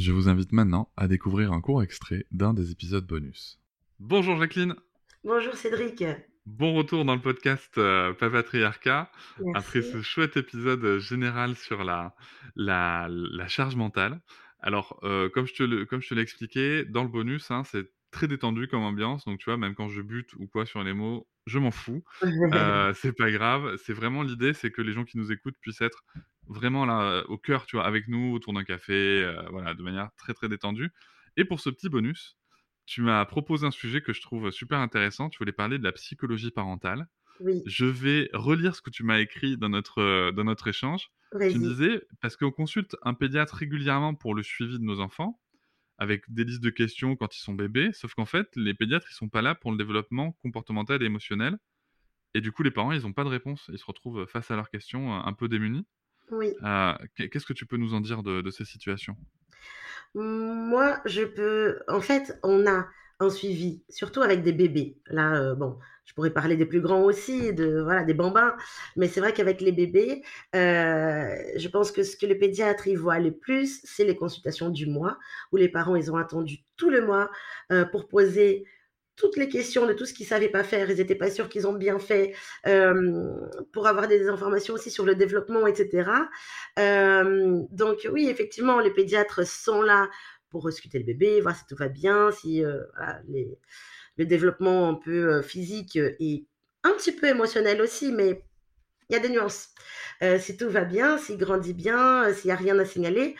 Je vous invite maintenant à découvrir un court extrait d'un des épisodes bonus. Bonjour Jacqueline Bonjour Cédric. Bon retour dans le podcast euh, Papatriarcat. Merci. Après ce chouette épisode général sur la, la, la charge mentale. Alors, euh, comme je te le- comme je te l'ai expliqué, dans le bonus, hein, c'est très détendu comme ambiance. Donc, tu vois, même quand je bute ou quoi sur les mots, je m'en fous. Euh, c'est pas grave. C'est vraiment l'idée, c'est que les gens qui nous écoutent puissent être vraiment là au cœur, tu vois, avec nous autour d'un café, euh, voilà, de manière très très détendue. Et pour ce petit bonus, tu m'as proposé un sujet que je trouve super intéressant. Tu voulais parler de la psychologie parentale. oui, Je vais relire ce que tu m'as écrit dans notre, euh, dans notre échange. Tu me disais, parce qu'on consulte un pédiatre régulièrement pour le suivi de nos enfants, avec des listes de questions quand ils sont bébés, sauf qu'en fait, les pédiatres, ils sont pas là pour le développement comportemental et émotionnel. Et du coup, les parents, ils n'ont pas de réponse. Ils se retrouvent face à leurs questions euh, un peu démunis. Oui. Euh, qu'est- Qu'est-ce que tu peux nous en dire de, de ces situations? Moi, je peux. En fait, on a un suivi, surtout avec des bébés. Là, euh, bon, je pourrais parler des plus grands aussi, de voilà, des bambins. Mais c'est vrai qu'avec les bébés, euh, je pense que ce que les pédiatres y voient le plus, c'est les consultations du mois, où les parents ils ont attendu tout le mois euh, pour poser toutes les questions de tout ce qu'ils savaient pas faire, ils n'étaient pas sûrs qu'ils ont bien fait, euh, pour avoir des informations aussi sur le développement, etc. Euh, donc oui, effectivement, les pédiatres sont là pour ausculter le bébé, voir si tout va bien, si euh, le développement un peu physique et un petit peu émotionnel aussi, mais il y a des nuances. Si tout va bien, s'il grandit bien, s'il n'y a rien à signaler.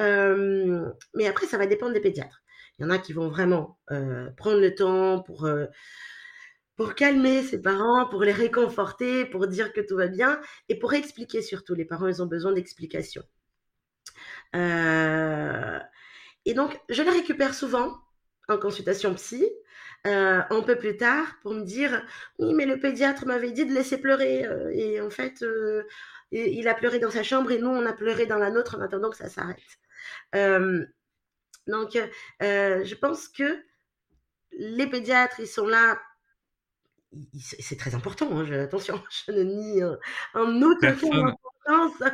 Euh, mais après, ça va dépendre des pédiatres. Il y en a qui vont vraiment euh, prendre le temps pour, euh, pour calmer ses parents, pour les réconforter, pour dire que tout va bien et pour expliquer surtout. Les parents, ils ont besoin d'explications. Et donc, je les récupère souvent en consultation psy, un peu plus tard, pour me dire Oui, mais le pédiatre m'avait dit de laisser pleurer. et en fait, il a pleuré dans sa chambre et nous, on a pleuré dans la nôtre en attendant que ça s'arrête. Euh, donc, euh, je pense que les pédiatres, ils sont là. C'est très important, hein, je- attention, je ne nie euh, en aucun cas Personne-.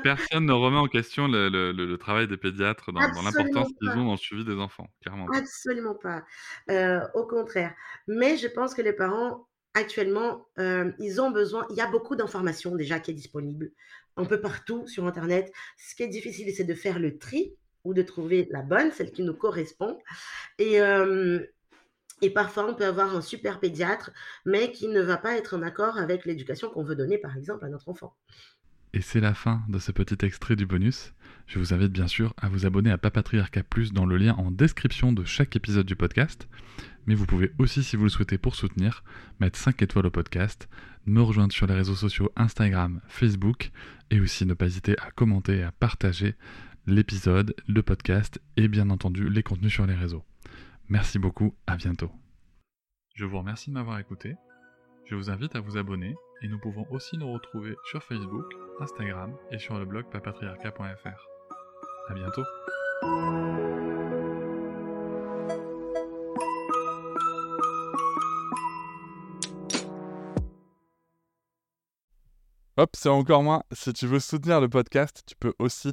Personne ne remet en question le, le- le- le travail des pédiatres dans, l'importance qu'ils ont dans le suivi des enfants, clairement. Absolument pas. Euh, au contraire. Mais je pense que les parents, actuellement, euh, ils ont besoin. Il y a beaucoup d'informations déjà qui est disponible un peu partout sur Internet. Ce qui est difficile, c'est de faire le tri ou de trouver la bonne, celle qui nous correspond. Et, euh, et parfois, on peut avoir un super pédiatre, mais qui ne va pas être en accord avec l'éducation qu'on veut donner, par exemple, à notre enfant. Et c'est la fin de ce petit extrait du bonus. Je vous invite bien sûr à vous abonner à Papatriarca Plus dans le lien en description de chaque épisode du podcast. Mais vous pouvez aussi, si vous le souhaitez pour soutenir, mettre 5 étoiles au podcast, me rejoindre sur les réseaux sociaux Instagram, Facebook, et aussi ne pas hésiter à commenter et à partager l'épisode, le podcast et bien entendu les contenus sur les réseaux. Merci beaucoup, à bientôt. Je vous remercie de m'avoir écouté. Je vous invite à vous abonner et nous pouvons aussi nous retrouver sur Facebook, Instagram et sur le blog papatriarca.fr. À bientôt. Hop, c'est encore moins. Si tu veux soutenir le podcast, tu peux aussi